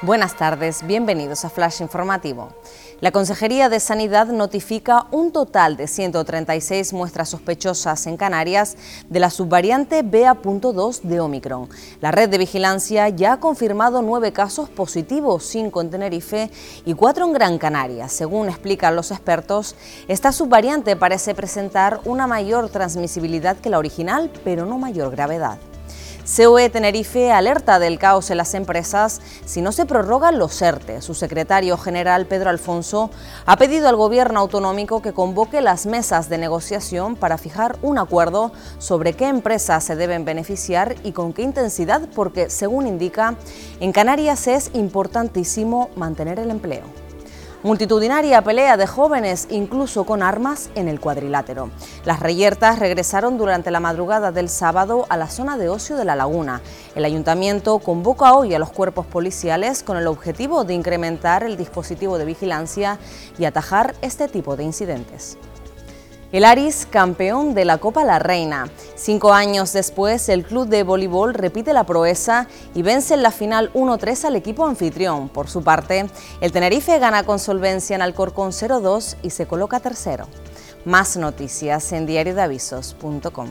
Buenas tardes, bienvenidos a Flash Informativo. La Consejería de Sanidad notifica un total de 136 muestras sospechosas en Canarias de la subvariante BA.2 de Omicron. La red de vigilancia ya ha confirmado nueve casos positivos, cinco en Tenerife y cuatro en Gran Canaria. Según explican los expertos, esta subvariante parece presentar una mayor transmisibilidad que la original, pero no mayor gravedad. COE Tenerife alerta del caos en las empresas si no se prorrogan los ERTE. Su secretario general, Pedro Alfonso, ha pedido al gobierno autonómico que convoque las mesas de negociación para fijar un acuerdo sobre qué empresas se deben beneficiar y con qué intensidad, porque, según indica, en Canarias es importantísimo mantener el empleo. Multitudinaria pelea de jóvenes, incluso con armas, en el cuadrilátero. Las reyertas regresaron durante la madrugada del sábado a la zona de ocio de la laguna. El ayuntamiento convoca hoy a los cuerpos policiales con el objetivo de incrementar el dispositivo de vigilancia y atajar este tipo de incidentes. El Aris, campeón de la Copa La Reina. Cinco años después, el club de voleibol repite la proeza y vence en la final 1-3 al equipo anfitrión. Por su parte, el Tenerife gana con solvencia en Alcorcón 0-2 y se coloca tercero. Más noticias en diariodeavisos.com.